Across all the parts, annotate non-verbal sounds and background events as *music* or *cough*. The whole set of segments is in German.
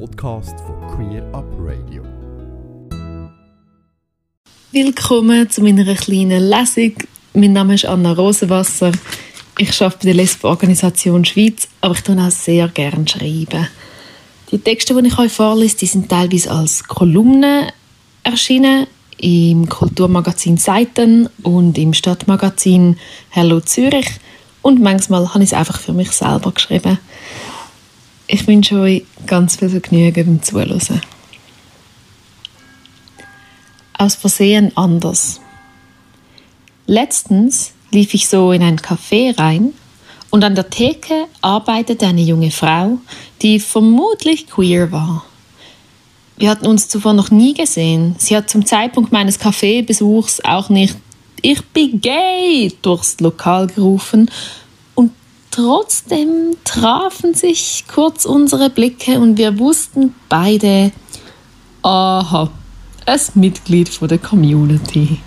Podcast von Queer Up Radio. Willkommen zu meiner kleinen Lesung. Mein Name ist Anna Rosenwasser. Ich arbeite bei der Lesbenorganisation Schweiz, aber ich tue auch sehr gerne schreiben. Die Texte, die ich euch vorlese, die sind teilweise als Kolumnen erschienen im Kulturmagazin Seiten und im Stadtmagazin Hello Zürich und manchmal habe ich es einfach für mich selber geschrieben. Ich wünsche euch ganz viel Vergnügen beim Zuhören. Aus Versehen anders. Letztens lief ich so in ein Café rein und an der Theke arbeitete eine junge Frau, die vermutlich queer war. Wir hatten uns zuvor noch nie gesehen. Sie hat zum Zeitpunkt meines Kaffeebesuchs auch nicht Ich bin gay durchs Lokal gerufen trotzdem trafen sich kurz unsere Blicke und wir wussten beide, aha, ein Mitglied von der Community.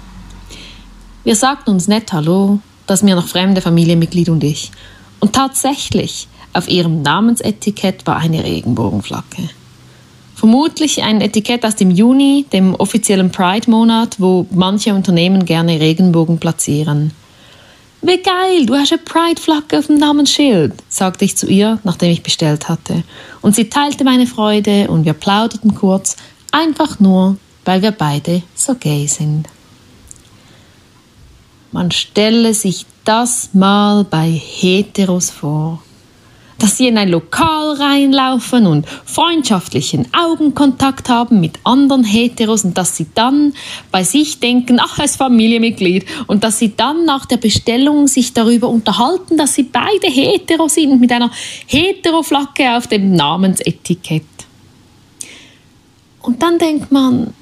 Wir sagten uns nett Hallo, das mir noch fremde Familienmitglied und ich. Und tatsächlich, auf ihrem Namensetikett war eine Regenbogenflagge. Vermutlich ein Etikett aus dem Juni, dem offiziellen Pride-Monat, wo manche Unternehmen gerne Regenbogen platzieren. Wie geil, du hast eine Pride-Flagge auf dem Namensschild, sagte ich zu ihr, nachdem ich bestellt hatte. Und sie teilte meine Freude und wir plauderten kurz, einfach nur, weil wir beide so gay sind. Man stelle sich das mal bei Heteros vor dass sie in ein Lokal reinlaufen und freundschaftlichen Augenkontakt haben mit anderen Heteros und dass sie dann bei sich denken, ach, als Familienmitglied und dass sie dann nach der Bestellung sich darüber unterhalten, dass sie beide hetero sind mit einer Hetero-Flagge auf dem Namensetikett. Und dann denkt man,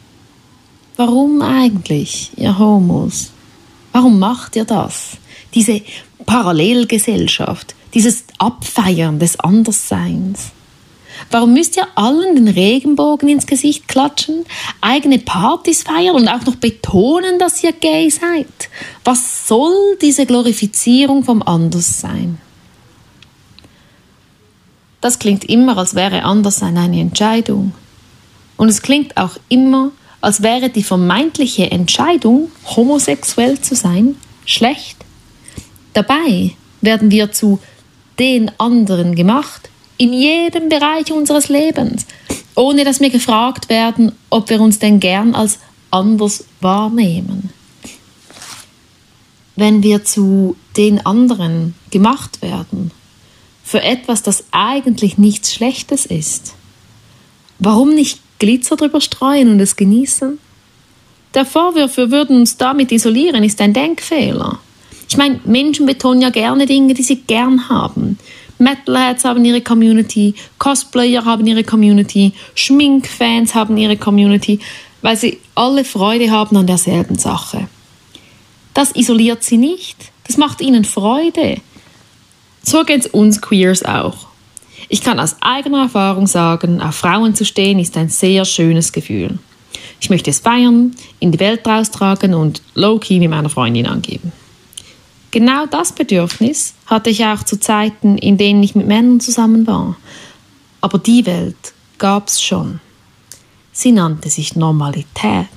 warum eigentlich, ihr Homos? Warum macht ihr das? Diese Parallelgesellschaft, dieses Abfeiern des Andersseins. Warum müsst ihr allen den Regenbogen ins Gesicht klatschen, eigene Partys feiern und auch noch betonen, dass ihr gay seid? Was soll diese Glorifizierung vom Anderssein? Das klingt immer, als wäre Anderssein eine Entscheidung. Und es klingt auch immer, als wäre die vermeintliche Entscheidung, homosexuell zu sein, schlecht. Dabei werden wir zu den anderen gemacht, in jedem Bereich unseres Lebens, ohne dass wir gefragt werden, ob wir uns denn gern als anders wahrnehmen. Wenn wir zu den anderen gemacht werden, für etwas, das eigentlich nichts Schlechtes ist, warum nicht Glitzer drüber streuen und es genießen? Der Vorwurf, wir würden uns damit isolieren, ist ein Denkfehler. Ich meine, Menschen betonen ja gerne Dinge, die sie gern haben. Metalheads haben ihre Community, Cosplayer haben ihre Community, Schminkfans haben ihre Community, weil sie alle Freude haben an derselben Sache. Das isoliert sie nicht, das macht ihnen Freude. So geht es uns Queers auch. Ich kann aus eigener Erfahrung sagen, auf Frauen zu stehen ist ein sehr schönes Gefühl. Ich möchte es feiern, in die Welt raustragen und low-key mit meiner Freundin angeben. Genau das Bedürfnis hatte ich auch zu Zeiten, in denen ich mit Männern zusammen war. Aber die Welt gab es schon. Sie nannte sich Normalität.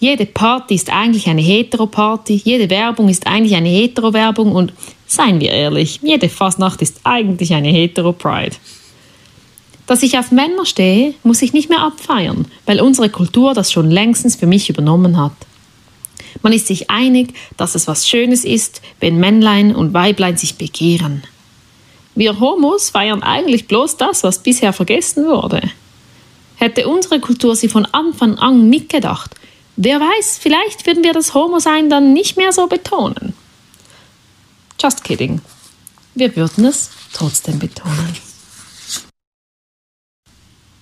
Jede Party ist eigentlich eine Hetero-Party, jede Werbung ist eigentlich eine Hetero-Werbung und seien wir ehrlich, jede Fastnacht ist eigentlich eine Hetero-Pride. Dass ich auf Männer stehe, muss ich nicht mehr abfeiern, weil unsere Kultur das schon längstens für mich übernommen hat. Man ist sich einig, dass es was Schönes ist, wenn Männlein und Weiblein sich begehren. Wir Homos feiern eigentlich bloß das, was bisher vergessen wurde. Hätte unsere Kultur sie von Anfang an mitgedacht, wer weiß, vielleicht würden wir das Homo-Sein dann nicht mehr so betonen. Just kidding. Wir würden es trotzdem betonen.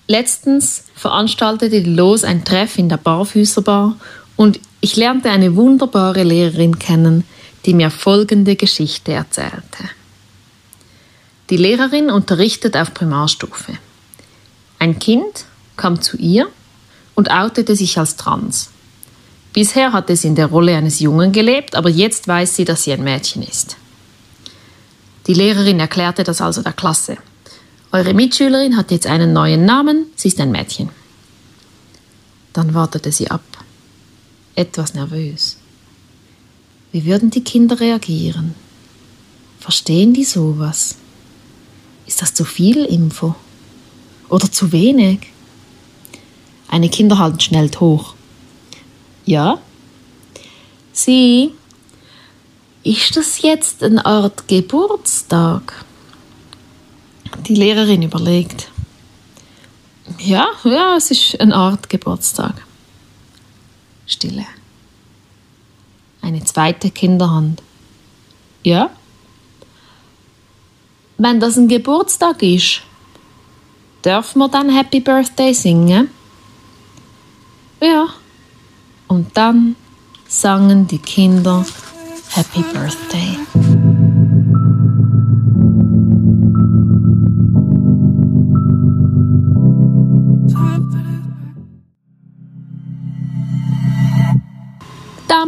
Letztens veranstaltete die Los ein Treff in der Barfüßerbar und ich lernte eine wunderbare Lehrerin kennen, die mir folgende Geschichte erzählte. Die Lehrerin unterrichtet auf Primarstufe. Ein Kind kam zu ihr und outete sich als trans. Bisher hatte sie in der Rolle eines Jungen gelebt, aber jetzt weiß sie, dass sie ein Mädchen ist. Die Lehrerin erklärte das also der Klasse. Eure Mitschülerin hat jetzt einen neuen Namen, sie ist ein Mädchen. Dann wartete sie ab, etwas nervös. Wie würden die Kinder reagieren? Verstehen die sowas? Ist das zu viel Info? Oder zu wenig? Eine Kinder halten schnell hoch. Ja? Sie, ist das jetzt eine Art Geburtstag? Die Lehrerin überlegt. Ja, ja, es ist eine Art Geburtstag. Stille. Eine zweite Kinderhand. Ja? Wenn das ein Geburtstag ist, dürfen wir dann Happy Birthday singen? Ja. Und dann sangen die Kinder Happy Birthday.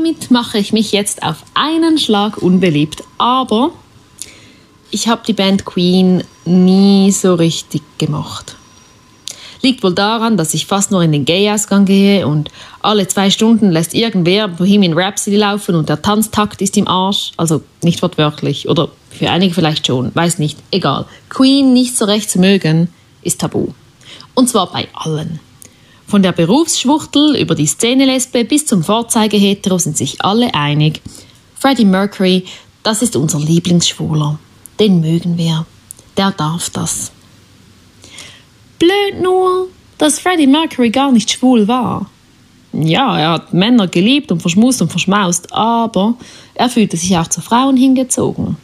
Damit mache ich mich jetzt auf einen Schlag unbeliebt, aber ich habe die Band Queen nie so richtig gemacht. Liegt wohl daran, dass ich fast nur in den Gay-Ausgang gehe und alle zwei Stunden lässt irgendwer Bohemian Rhapsody laufen und der Tanztakt ist im Arsch. Also nicht wortwörtlich oder für einige vielleicht schon, weiß nicht, egal. Queen nicht so recht zu mögen, ist tabu. Und zwar bei allen. Von der Berufsschwuchtel über die Szene-Lesbe bis zum Vorzeigehetero sind sich alle einig. Freddie Mercury, das ist unser Lieblingsschwuler. Den mögen wir. Der darf das. Blöd nur, dass Freddie Mercury gar nicht schwul war. Ja, er hat Männer geliebt und verschmust und verschmaust, aber er fühlte sich auch zu Frauen hingezogen.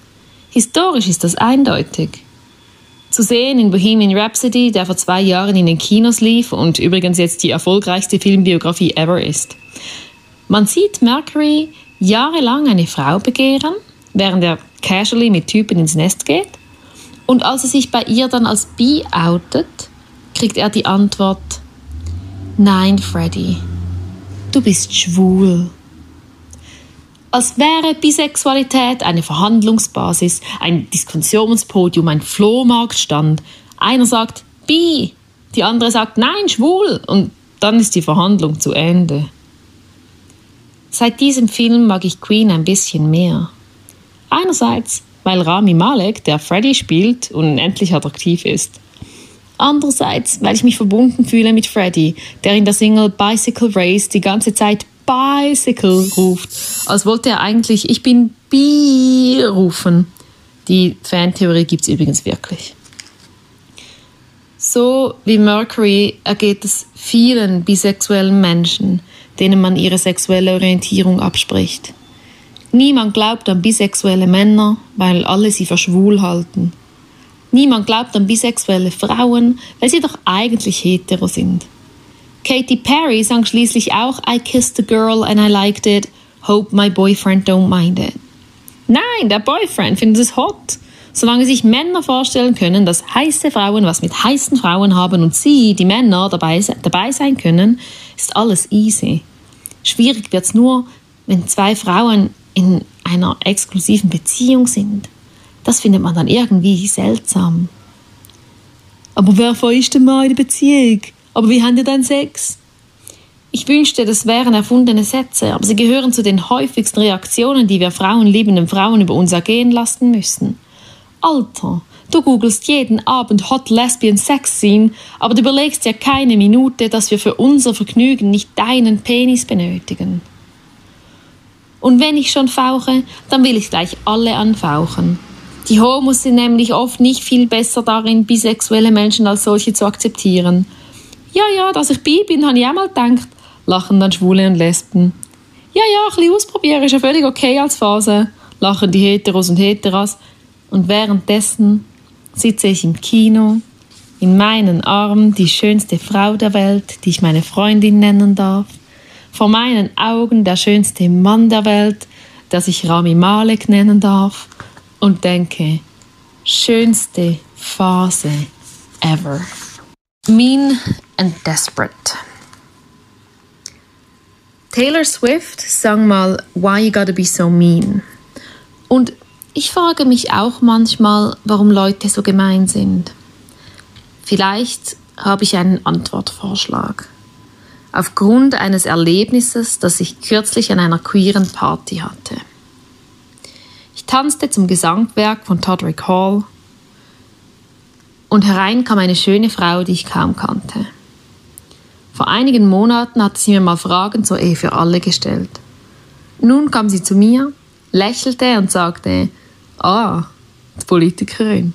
Historisch ist das eindeutig. Zu sehen in Bohemian Rhapsody, der vor zwei Jahren in den Kinos lief und übrigens jetzt die erfolgreichste Filmbiografie ever ist. Man sieht Mercury jahrelang eine Frau begehren, während er casually mit Typen ins Nest geht. Und als er sich bei ihr dann als bi outet, kriegt er die Antwort, nein, Freddy, du bist schwul. Als wäre Bisexualität eine Verhandlungsbasis, ein Diskussionspodium, ein Flohmarktstand. Einer sagt bi, die andere sagt nein, schwul und dann ist die Verhandlung zu Ende. Seit diesem Film mag ich Queen ein bisschen mehr. Einerseits, weil Rami Malek, der Freddy spielt, unendlich attraktiv ist. Andererseits, weil ich mich verbunden fühle mit Freddy, der in der Single Bicycle Race die ganze Zeit Bicycle ruft, als wollte er eigentlich Ich bin Bi rufen. Die Fantheorie gibt es übrigens wirklich. So wie Mercury ergeht es vielen bisexuellen Menschen, denen man ihre sexuelle Orientierung abspricht. Niemand glaubt an bisexuelle Männer, weil alle sie für schwul halten. Niemand glaubt an bisexuelle Frauen, weil sie doch eigentlich hetero sind. Katy Perry sang schließlich auch I kissed a girl and I liked it, hope my boyfriend don't mind it. Nein, der Boyfriend findet es hot. Solange sich Männer vorstellen können, dass heiße Frauen was mit heißen Frauen haben und sie, die Männer, dabei, dabei sein können, ist alles easy. Schwierig wird's nur, wenn zwei Frauen in einer exklusiven Beziehung sind. Das findet man dann irgendwie seltsam. Aber wer von ist denn mal in der Beziehung? Aber wie haben die dann Sex? Wünschte, das wären erfundene Sätze, aber sie gehören zu den häufigsten Reaktionen, die wir frauenliebenden Frauen über uns ergehen lassen müssen. Alter, du googelst jeden Abend Hot Lesbian Sex Scene, aber du überlegst ja keine Minute, dass wir für unser Vergnügen nicht deinen Penis benötigen. Und wenn ich schon fauche, dann will ich gleich alle anfauchen. Die Homos sind nämlich oft nicht viel besser darin, bisexuelle Menschen als solche zu akzeptieren. Ja, ja, dass ich bi bin, habe ich auch mal gedacht, lachen dann Schwule und Lesben. Ja, ja, ein bisschen ausprobieren ist ja völlig okay als Phase, lachen die Heteros und Heteras. Und währenddessen sitze ich im Kino, in meinen Armen die schönste Frau der Welt, die ich meine Freundin nennen darf vor meinen Augen der schönste Mann der Welt, der sich Rami Malek nennen darf, und denke, schönste Phase ever. Mean and Desperate. Taylor Swift sang mal Why You Gotta Be So Mean. Und ich frage mich auch manchmal, warum Leute so gemein sind. Vielleicht habe ich einen Antwortvorschlag. Aufgrund eines Erlebnisses, das ich kürzlich an einer queeren Party hatte. Ich tanzte zum Gesangwerk von Todrick Hall und herein kam eine schöne Frau, die ich kaum kannte. Vor einigen Monaten hatte sie mir mal Fragen zur Ehe für alle gestellt. Nun kam sie zu mir, lächelte und sagte, ah, die Politikerin.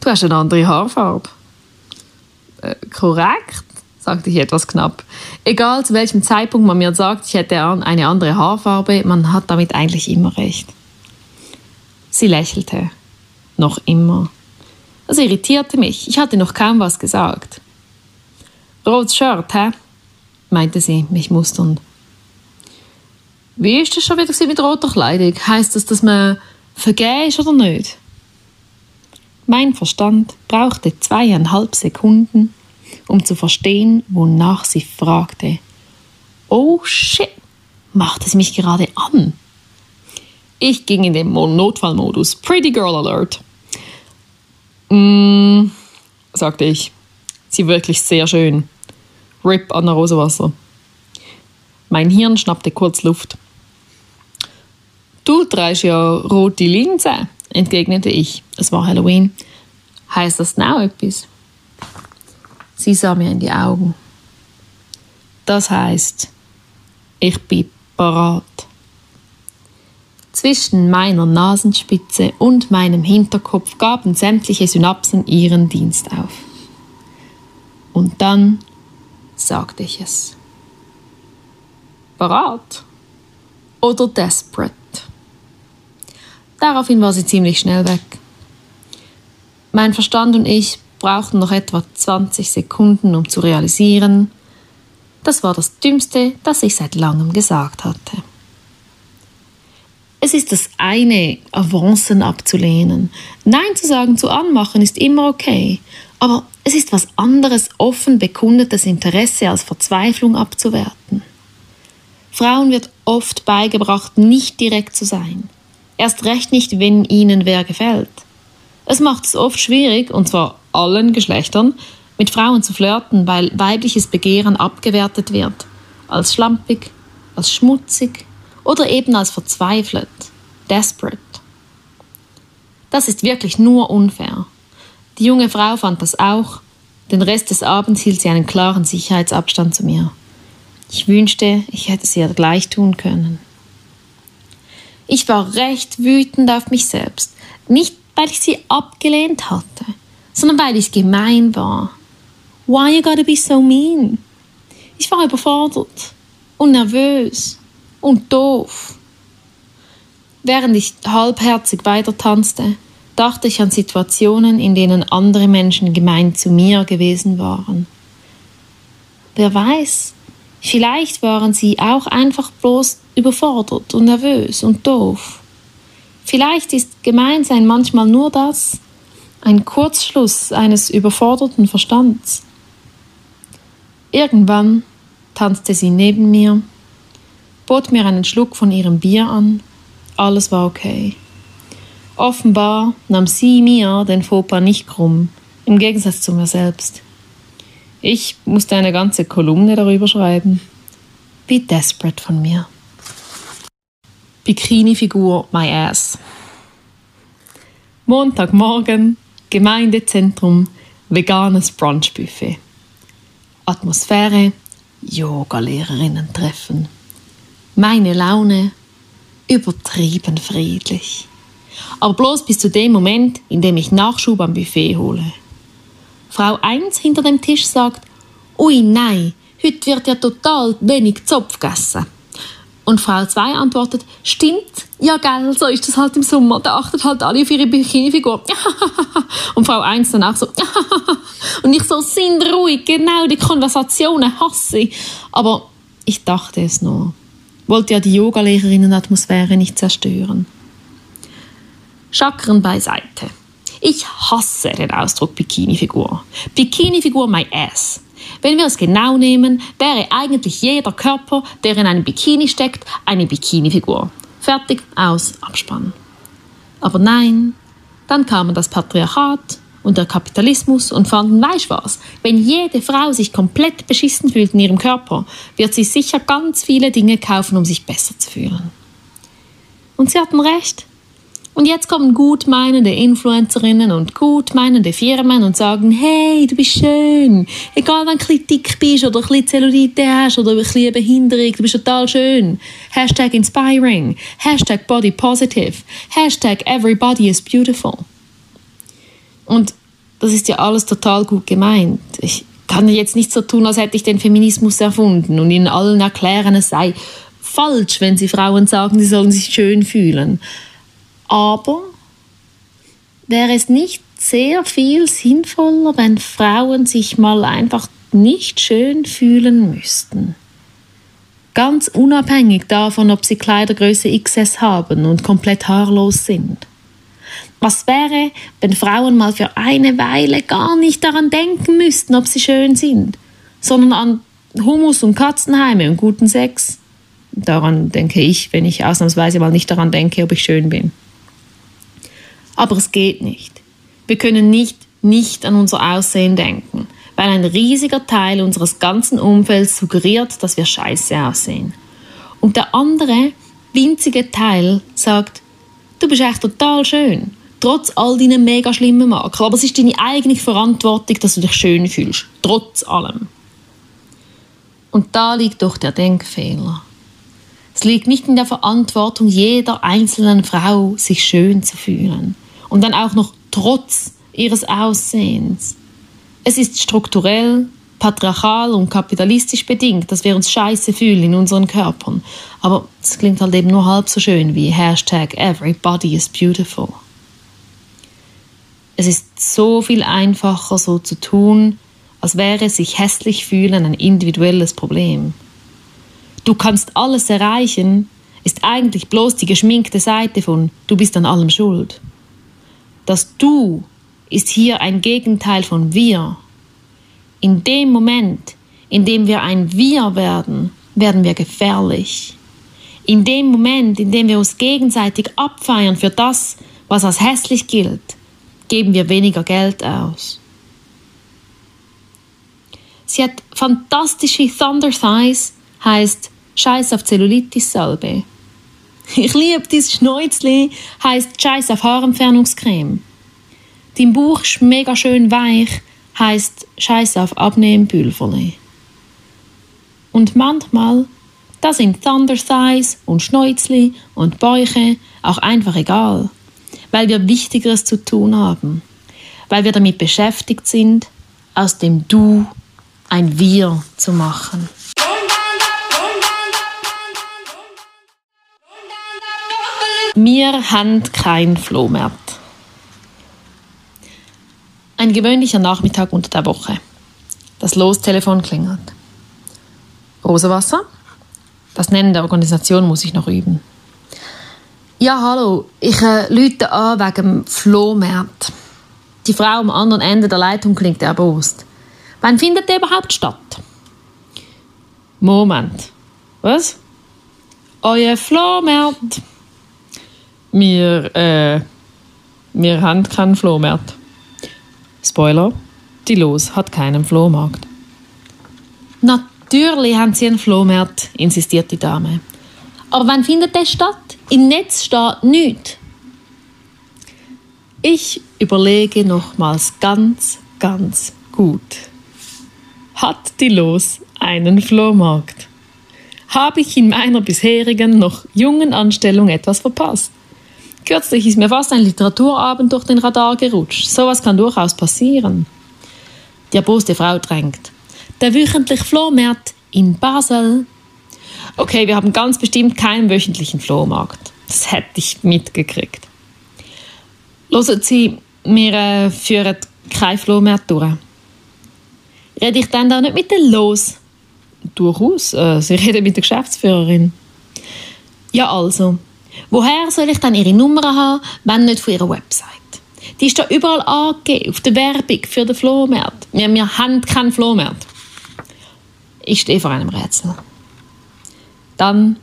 Du hast eine andere Haarfarbe. Äh, korrekt, sagte ich etwas knapp. Egal zu welchem Zeitpunkt man mir sagt, ich hätte eine andere Haarfarbe, man hat damit eigentlich immer recht. Sie lächelte. Noch immer. Das irritierte mich. Ich hatte noch kaum was gesagt. Rotes Shirt, hä? meinte sie, mich musternd. Wie ist das schon wieder mit roter Kleidung? Heißt das, dass man vergeben ist oder nicht? Mein Verstand brauchte zweieinhalb Sekunden, um zu verstehen, wonach sie fragte. Oh shit, machte sie mich gerade an. Ich ging in den Notfallmodus. Pretty Girl Alert. Mm, sagte ich. Sie wirklich sehr schön. Rip Anna Rosewasser. Mein Hirn schnappte kurz Luft. Du trägst ja rote Linse, entgegnete ich. Es war Halloween. Heißt das now etwas? Sie sah mir in die Augen. Das heißt, ich bin parat. Zwischen meiner Nasenspitze und meinem Hinterkopf gaben sämtliche Synapsen ihren Dienst auf. Und dann sagte ich es. Parat oder desperate? Daraufhin war sie ziemlich schnell weg. Mein Verstand und ich brauchten noch etwa 20 Sekunden, um zu realisieren, das war das Dümmste, das ich seit langem gesagt hatte. Es ist das eine, Avancen abzulehnen. Nein zu sagen, zu anmachen, ist immer okay. Aber es ist was anderes, offen bekundetes Interesse als Verzweiflung abzuwerten. Frauen wird oft beigebracht, nicht direkt zu sein. Erst recht nicht, wenn ihnen wer gefällt. Es macht es oft schwierig, und zwar allen Geschlechtern, mit Frauen zu flirten, weil weibliches Begehren abgewertet wird. Als schlampig, als schmutzig, oder eben als verzweifelt, desperate. Das ist wirklich nur unfair. Die junge Frau fand das auch. Den Rest des Abends hielt sie einen klaren Sicherheitsabstand zu mir. Ich wünschte, ich hätte es ihr gleich tun können. Ich war recht wütend auf mich selbst. Nicht, weil ich sie abgelehnt hatte, sondern weil ich gemein war. Why you gotta be so mean? Ich war überfordert und nervös und doof. Während ich halbherzig weiter tanzte, dachte ich an Situationen, in denen andere Menschen gemein zu mir gewesen waren. Wer weiß, vielleicht waren sie auch einfach bloß überfordert und nervös und doof. Vielleicht ist Gemeinsein manchmal nur das, ein Kurzschluss eines überforderten Verstands. Irgendwann tanzte sie neben mir bot mir einen Schluck von ihrem Bier an. Alles war okay. Offenbar nahm sie mir den Fauxpas nicht krumm, im Gegensatz zu mir selbst. Ich musste eine ganze Kolumne darüber schreiben. Wie desperate von mir. Bikini-Figur My Ass. Montagmorgen, Gemeindezentrum, veganes Brunchbuffet. Atmosphäre, Yoga-Lehrerinnen treffen. Meine Laune übertrieben friedlich. Aber bloß bis zu dem Moment, in dem ich Nachschub am Buffet hole. Frau 1 hinter dem Tisch sagt, ui nein, heute wird ja total wenig Zopf gegessen. Und Frau 2 antwortet, stimmt, ja gell, so ist das halt im Sommer, da achtet halt alle auf ihre Bikini-Figur. *laughs* und Frau 1 dann auch so, *laughs* und ich so, sind ruhig, genau, die Konversationen hasse ich. Aber ich dachte es nur wollte ja die Yogalehrerinnen-Atmosphäre nicht zerstören. Chakren beiseite. Ich hasse den Ausdruck Bikini-Figur. Bikini-Figur my ass. Wenn wir es genau nehmen, wäre eigentlich jeder Körper, der in einem Bikini steckt, eine Bikini-Figur. Fertig, aus, Abspann. Aber nein, dann kamen das Patriarchat und der Kapitalismus und fanden, weißt was, wenn jede Frau sich komplett beschissen fühlt in ihrem Körper, wird sie sicher ganz viele Dinge kaufen, um sich besser zu fühlen. Und sie hatten recht. Und jetzt kommen gutmeinende Influencerinnen und gutmeinende Firmen und sagen, hey, du bist schön. Egal, wenn du ein dick bist oder ein bisschen Zellulite hast oder ein bisschen Behinderung, du bist total schön. Hashtag inspiring. Hashtag body positive. Hashtag everybody is beautiful. Und das ist ja alles total gut gemeint. Ich kann jetzt nicht so tun, als hätte ich den Feminismus erfunden und ihnen allen erklären, es sei falsch, wenn sie Frauen sagen, sie sollen sich schön fühlen. Aber wäre es nicht sehr viel sinnvoller, wenn Frauen sich mal einfach nicht schön fühlen müssten? Ganz unabhängig davon, ob sie Kleidergröße XS haben und komplett haarlos sind. Was wäre, wenn Frauen mal für eine Weile gar nicht daran denken müssten, ob sie schön sind, sondern an Hummus und Katzenheime und guten Sex? Daran denke ich, wenn ich ausnahmsweise mal nicht daran denke, ob ich schön bin. Aber es geht nicht. Wir können nicht nicht an unser Aussehen denken, weil ein riesiger Teil unseres ganzen Umfelds suggeriert, dass wir scheiße aussehen. Und der andere, winzige Teil sagt, du bist echt total schön, trotz all deinen mega schlimmen Makel. Aber es ist deine eigene Verantwortung, dass du dich schön fühlst, trotz allem. Und da liegt doch der Denkfehler. Es liegt nicht in der Verantwortung jeder einzelnen Frau, sich schön zu fühlen und dann auch noch trotz ihres Aussehens. Es ist strukturell, patriarchal und kapitalistisch bedingt, dass wir uns scheiße fühlen in unseren Körpern. Aber es klingt halt eben nur halb so schön wie Hashtag Everybody is beautiful. Es ist so viel einfacher, so zu tun, als wäre sich hässlich fühlen ein individuelles Problem. Du kannst alles erreichen, ist eigentlich bloß die geschminkte Seite von du bist an allem schuld. Das Du ist hier ein Gegenteil von Wir. In dem Moment, in dem wir ein Wir werden, werden wir gefährlich. In dem Moment, in dem wir uns gegenseitig abfeiern für das, was als hässlich gilt, geben wir weniger Geld aus. Sie hat fantastische Thunder Thighs, heißt Scheiß auf Zellulitis Salbe. *laughs* Ich liebe dieses Schnäuzli, heißt Scheiß auf Haarentfernungscreme. Dein Bauch ist mega schön weich, heißt Scheiß auf Abnehmpülverli. Und manchmal, da sind Thunder Thighs und Schnäuzli und Bäuche auch einfach egal, weil wir Wichtigeres zu tun haben, weil wir damit beschäftigt sind, aus dem Du ein Wir zu machen. Wir haben kein Flohmarkt. Ein gewöhnlicher Nachmittag unter der Woche. Das Lostelefon klingelt. Rosenwasser? Das Nennen der Organisation muss ich noch üben. Ja, hallo, ich äh, lüte an wegen dem Flohmarkt. Die Frau am anderen Ende der Leitung klingt erbost. Wann findet der überhaupt statt? Moment. Was? Euer Flohmarkt? Wir, äh, wir haben keinen Flohmarkt. Spoiler, die Los hat keinen Flohmarkt. Natürlich haben sie einen Flohmarkt, insistiert die Dame. Aber wann findet der statt? Im Netz steht nichts. Ich überlege nochmals ganz, ganz gut. Hat die Los einen Flohmarkt? Habe ich in meiner bisherigen, noch jungen Anstellung etwas verpasst? Kürzlich ist mir fast ein Literaturabend durch den Radar gerutscht. Sowas kann durchaus passieren. Die erboste Frau drängt. Der wöchentliche Flohmarkt in Basel. Okay, wir haben ganz bestimmt keinen wöchentlichen Flohmarkt. Das hätte ich mitgekriegt. Hören Sie, wir äh, führen keinen Flohmarkt durch. Rede ich dann da nicht mit den Los? Durchaus. Äh, Sie *laughs* reden mit der Geschäftsführerin. Ja, also. Woher soll ich dann ihre Nummer haben, wenn nicht von ihrer Website? Die ist da überall angegeben, auf der Werbung für den Flohmarkt. Wir, wir haben keinen Flohmarkt. Ich stehe vor einem Rätsel. Dann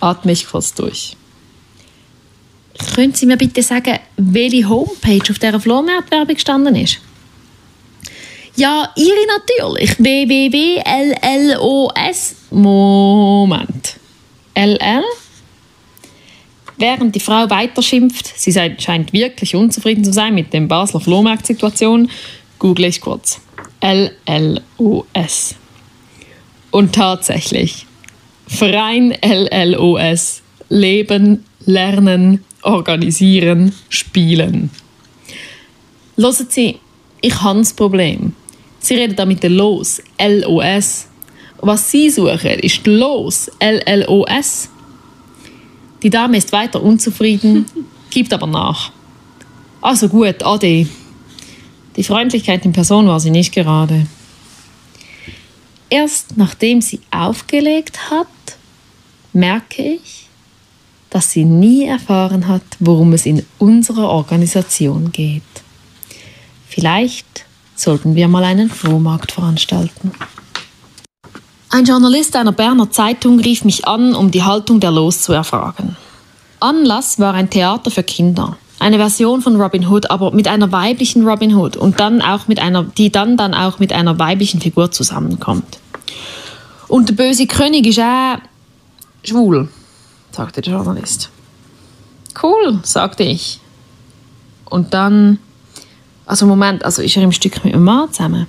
atme ich kurz durch. Können Sie mir bitte sagen, welche Homepage auf dieser Flohmarkt-Werbung gestanden ist? Ja, ihre natürlich. www.llos. Moment. LL? Während die Frau weiter schimpft, sie scheint wirklich unzufrieden zu sein mit der Basler Flohmarktsituation, google ich kurz. LLOS. Und tatsächlich, Verein LLOS. Leben, Lernen, Organisieren, Spielen. Hören Sie, ich habe das Problem. Sie reden da mit der Los, LOS. Was Sie suchen, ist Los, LLOS. Die Dame ist weiter unzufrieden, *laughs* gibt aber nach. Also gut, Ade. Die Freundlichkeit in Person war sie nicht gerade. Erst nachdem sie aufgelegt hat, merke ich, dass sie nie erfahren hat, worum es in unserer Organisation geht. Vielleicht sollten wir mal einen Flohmarkt veranstalten. Ein Journalist einer Berner Zeitung rief mich an, um die Haltung der Los zu erfragen. Anlass war ein Theater für Kinder. Eine Version von Robin Hood, aber mit einer weiblichen Robin Hood und dann auch mit einer, die dann dann auch mit einer weiblichen Figur zusammenkommt. Und der böse König ist auch schwul, sagte der Journalist. Cool, sagte ich. Und dann, also Moment, also ist er im Stück mit Mann zusammen?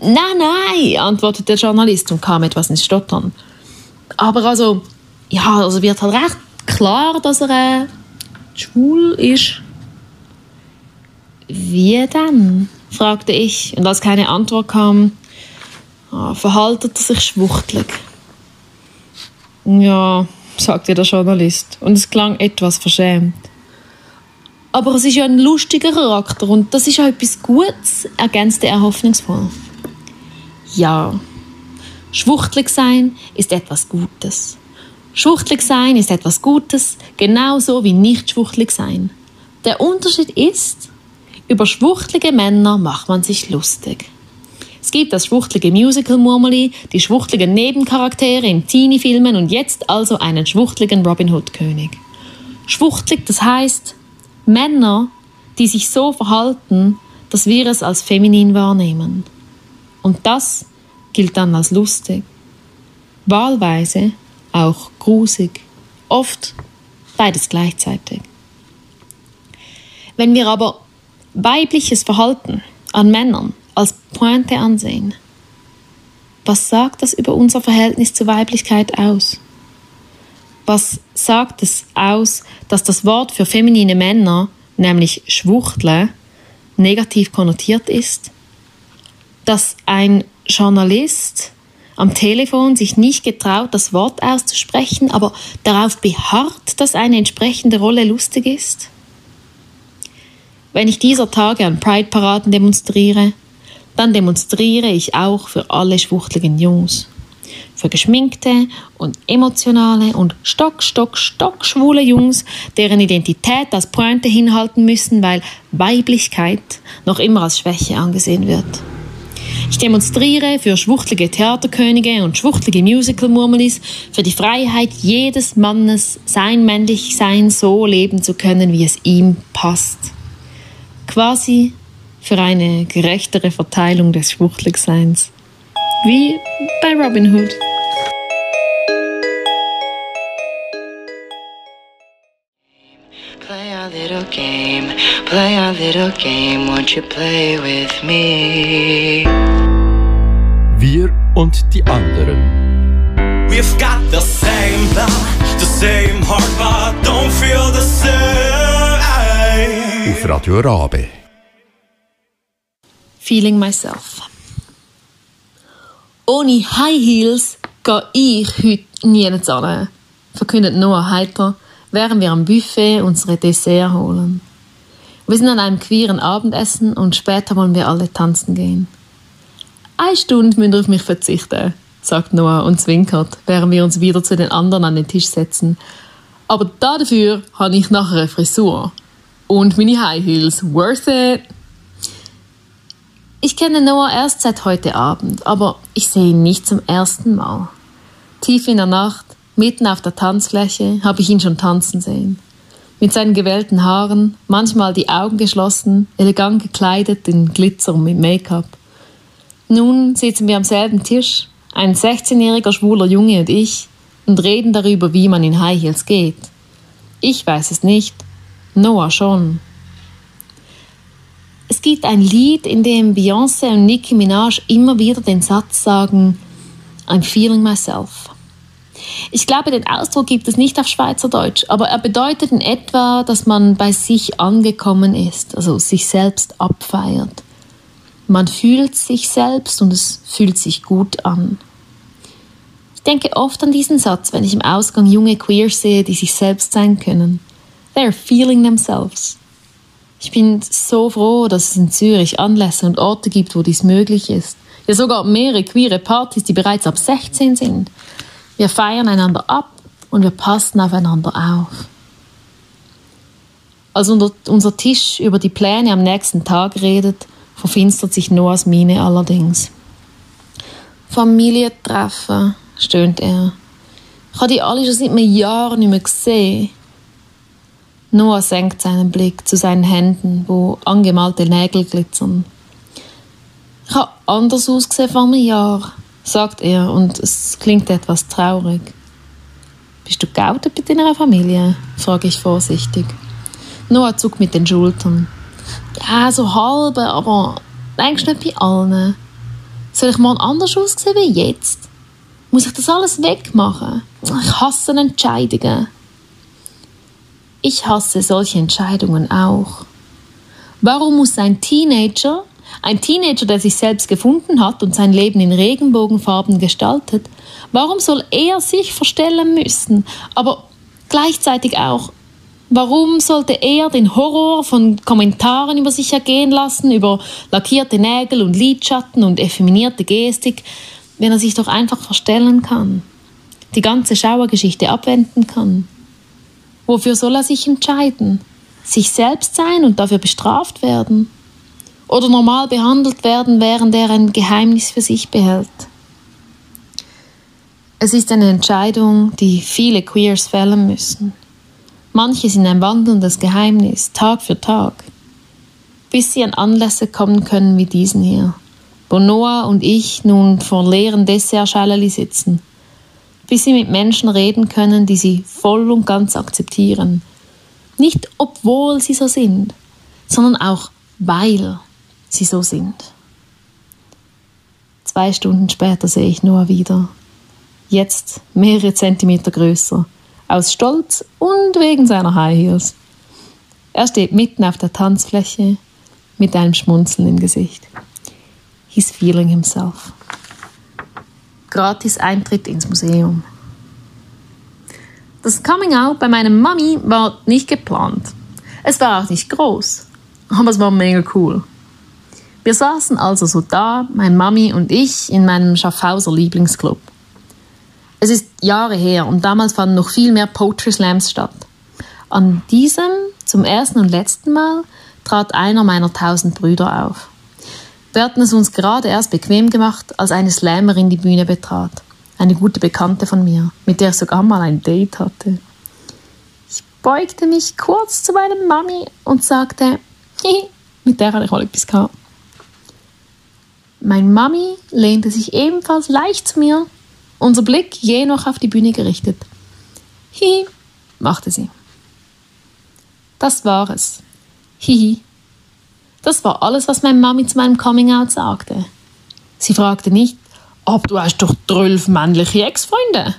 Nein, nein, antwortete der Journalist und kam etwas ins Stottern. Aber also, ja, also wird halt recht klar, dass er äh, schwul ist. Wie denn? fragte ich, und als keine Antwort kam, ah, verhaltet er sich schwuchtelig. Ja, sagte der Journalist, und es klang etwas verschämt. Aber es ist ja ein lustiger Charakter und das ist ja etwas Gutes, ergänzte er hoffnungsvoll. Ja, schwuchtelig sein ist etwas Gutes. Schwuchtelig sein ist etwas Gutes, genauso wie nicht schwuchtelig sein. Der Unterschied ist, über schwuchtlige Männer macht man sich lustig. Es gibt das schwuchtlige Musical-Murmeli, die schwuchtligen Nebencharaktere in Teenie-Filmen und jetzt also einen schwuchtligen Robin Hood-König. Schwuchtlig, das heißt Männer, die sich so verhalten, dass wir es als feminin wahrnehmen. Und das gilt dann als lustig. Wahlweise auch grusig. Oft beides gleichzeitig. Wenn wir aber weibliches Verhalten an Männern als Pointe ansehen, was sagt das über unser Verhältnis zur Weiblichkeit aus? Was sagt es aus, dass das Wort für feminine Männer, nämlich Schwuchtle, negativ konnotiert ist? Dass ein Journalist am Telefon sich nicht getraut, das Wort auszusprechen, aber darauf beharrt, dass eine entsprechende Rolle lustig ist? Wenn ich dieser Tage an Pride-Paraden demonstriere, dann demonstriere ich auch für alle schwuchtligen Jungs. Für geschminkte und emotionale und stock, stock, stock schwule Jungs, deren Identität als Pointe hinhalten müssen, weil Weiblichkeit noch immer als Schwäche angesehen wird. Ich demonstriere für schwuchtlige Theaterkönige und schwuchtlige Musical-Murmelis, für die Freiheit jedes Mannes, sein Männlichsein so leben zu können, wie es ihm passt. Quasi für eine gerechtere Verteilung des Schwuchtligseins. Wie bei Robin Hood. Little game, play a little game, won't you play with me? Wir und die anderen. We've got the same blood, the same heart, but don't feel the same. Auf Radio Rabe. Feeling Myself. Ohne High Heels gehe ich heute nie hin, verkündet Noah heiter, während wir am Buffet unsere Dessert holen. Wir sind an einem queeren Abendessen und später wollen wir alle tanzen gehen. Eine Stunde müsst ihr auf mich verzichten, sagt Noah und zwinkert, während wir uns wieder zu den anderen an den Tisch setzen. Aber dafür habe ich nachher eine Frisur. Und meine High Heels. Worth it! Ich kenne Noah erst seit heute Abend, aber ich sehe ihn nicht zum ersten Mal. Tief in der Nacht, mitten auf der Tanzfläche, habe ich ihn schon tanzen sehen. Mit seinen gewellten Haaren, manchmal die Augen geschlossen, elegant gekleidet in Glitzer und mit Make-up. Nun sitzen wir am selben Tisch, ein 16-jähriger schwuler Junge und ich, und reden darüber, wie man in High Heels geht. Ich weiß es nicht, Noah schon. Es gibt ein Lied, in dem Beyoncé und Nicki Minaj immer wieder den Satz sagen, I'm feeling myself. Ich glaube, den Ausdruck gibt es nicht auf Schweizerdeutsch, aber er bedeutet in etwa, dass man bei sich angekommen ist, also sich selbst abfeiert. Man fühlt sich selbst und es fühlt sich gut an. Ich denke oft an diesen Satz, wenn ich im Ausgang junge Queers sehe, die sich selbst sein können. They're feeling themselves. Ich bin so froh, dass es in Zürich Anlässe und Orte gibt, wo dies möglich ist. Ja, sogar mehrere queere Partys, die bereits ab 16 sind. Wir feiern einander ab und wir passen aufeinander auf. Als unser Tisch über die Pläne am nächsten Tag redet, verfinstert sich Noahs Miene allerdings. Familientreffen, stöhnt er. Ich habe die alle schon seit einem Jahr nicht mehr gesehen. Noah senkt seinen Blick zu seinen Händen, wo angemalte Nägel glitzern. Ich habe anders ausgesehen vor einem Jahr, sagt er, und es klingt etwas traurig. Bist du geoutet bei deiner Familie? frage ich vorsichtig. Noah zuckt mit den Schultern. Ja, so halbe, aber denkst nicht bei allen. Soll ich mal anders aussehen wie jetzt? Muss ich das alles wegmachen? Ich hasse Entscheidungen. Ich hasse solche Entscheidungen auch. Warum muss ein Teenager, ein Teenager, der sich selbst gefunden hat und sein Leben in Regenbogenfarben gestaltet, warum soll er sich verstellen müssen, aber gleichzeitig auch Warum sollte er den Horror von Kommentaren über sich ergehen lassen, über lackierte Nägel und Lidschatten und effeminierte Gestik, wenn er sich doch einfach verstellen kann, die ganze Schauergeschichte abwenden kann? Wofür soll er sich entscheiden? Sich selbst sein und dafür bestraft werden? Oder normal behandelt werden, während er ein Geheimnis für sich behält? Es ist eine Entscheidung, die viele Queers fällen müssen. Manche sind ein wandelndes Geheimnis, Tag für Tag, bis sie an Anlässe kommen können wie diesen hier, wo Noah und ich nun vor leeren Dessertschalen sitzen, bis sie mit Menschen reden können, die sie voll und ganz akzeptieren. Nicht obwohl sie so sind, sondern auch weil sie so sind. Zwei Stunden später sehe ich Noah wieder. Jetzt mehrere Zentimeter größer aus Stolz und wegen seiner High Heels. Er steht mitten auf der Tanzfläche mit einem Schmunzeln im Gesicht. He's feeling himself. Gratis Eintritt ins Museum. Das Coming Out bei meiner Mami war nicht geplant. Es war auch nicht groß, aber es war mega cool. Wir saßen also so da, mein Mami und ich, in meinem Schaffhauser Lieblingsclub. Es ist Jahre her und damals fanden noch viel mehr Poetry Slams statt. An diesem, zum ersten und letzten Mal, trat einer meiner tausend Brüder auf. Wir hatten es uns gerade erst bequem gemacht, als eine Slammerin die Bühne betrat. Eine gute Bekannte von mir, mit der ich sogar mal ein Date hatte. Ich beugte mich kurz zu meiner Mami und sagte, *laughs* mit der hatte ich mal etwas gehabt. Meine Mami lehnte sich ebenfalls leicht zu mir unser Blick je noch auf die Bühne gerichtet. Hihi, machte sie. Das war es. Hihi. Das war alles, was meine Mami zu meinem Coming-out sagte. Sie fragte nicht, ob du hast doch zwölf männliche Ex-Freunde.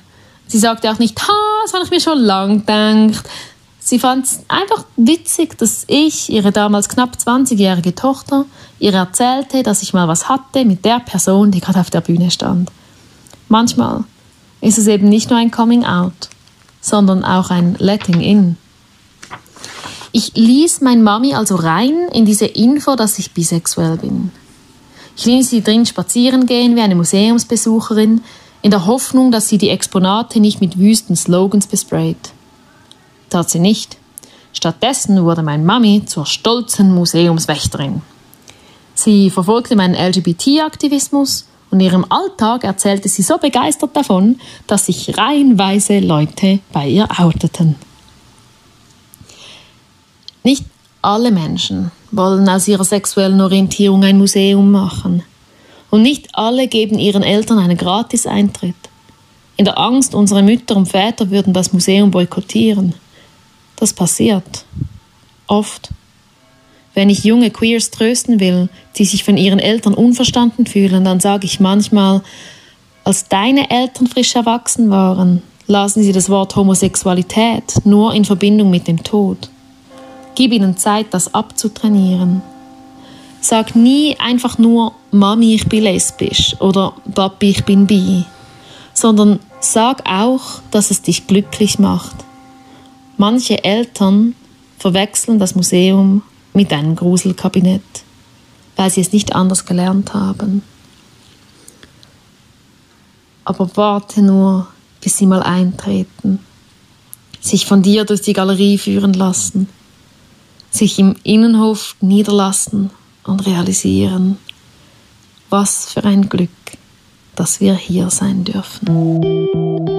Sie sagte auch nicht, ha, das habe ich mir schon lang gedacht. Sie fand es einfach witzig, dass ich, ihre damals knapp 20-jährige Tochter, ihr erzählte, dass ich mal was hatte mit der Person, die gerade auf der Bühne stand. Manchmal ist es eben nicht nur ein Coming Out, sondern auch ein Letting In. Ich ließ mein Mami also rein in diese Info, dass ich bisexuell bin. Ich ließ sie drin spazieren gehen wie eine Museumsbesucherin, in der Hoffnung, dass sie die Exponate nicht mit wüsten Slogans besprayt. Tat sie nicht. Stattdessen wurde mein Mami zur stolzen Museumswächterin. Sie verfolgte meinen LGBT-Aktivismus und in ihrem Alltag erzählte sie so begeistert davon, dass sich reihenweise Leute bei ihr outeten. Nicht alle Menschen wollen aus ihrer sexuellen Orientierung ein Museum machen. Und nicht alle geben ihren Eltern einen Gratis-Eintritt. In der Angst, unsere Mütter und Väter würden das Museum boykottieren. Das passiert. Oft. Wenn ich junge Queers trösten will, die sich von ihren Eltern unverstanden fühlen, dann sage ich manchmal, als deine Eltern frisch erwachsen waren, lasen sie das Wort Homosexualität nur in Verbindung mit dem Tod. Gib ihnen Zeit, das abzutrainieren. Sag nie einfach nur Mami, ich bin lesbisch oder Papi, ich bin bi, sondern sag auch, dass es dich glücklich macht. Manche Eltern verwechseln das Museum mit einem Gruselkabinett, weil sie es nicht anders gelernt haben. Aber warte nur, bis sie mal eintreten, sich von dir durch die Galerie führen lassen, sich im Innenhof niederlassen und realisieren, was für ein Glück, dass wir hier sein dürfen.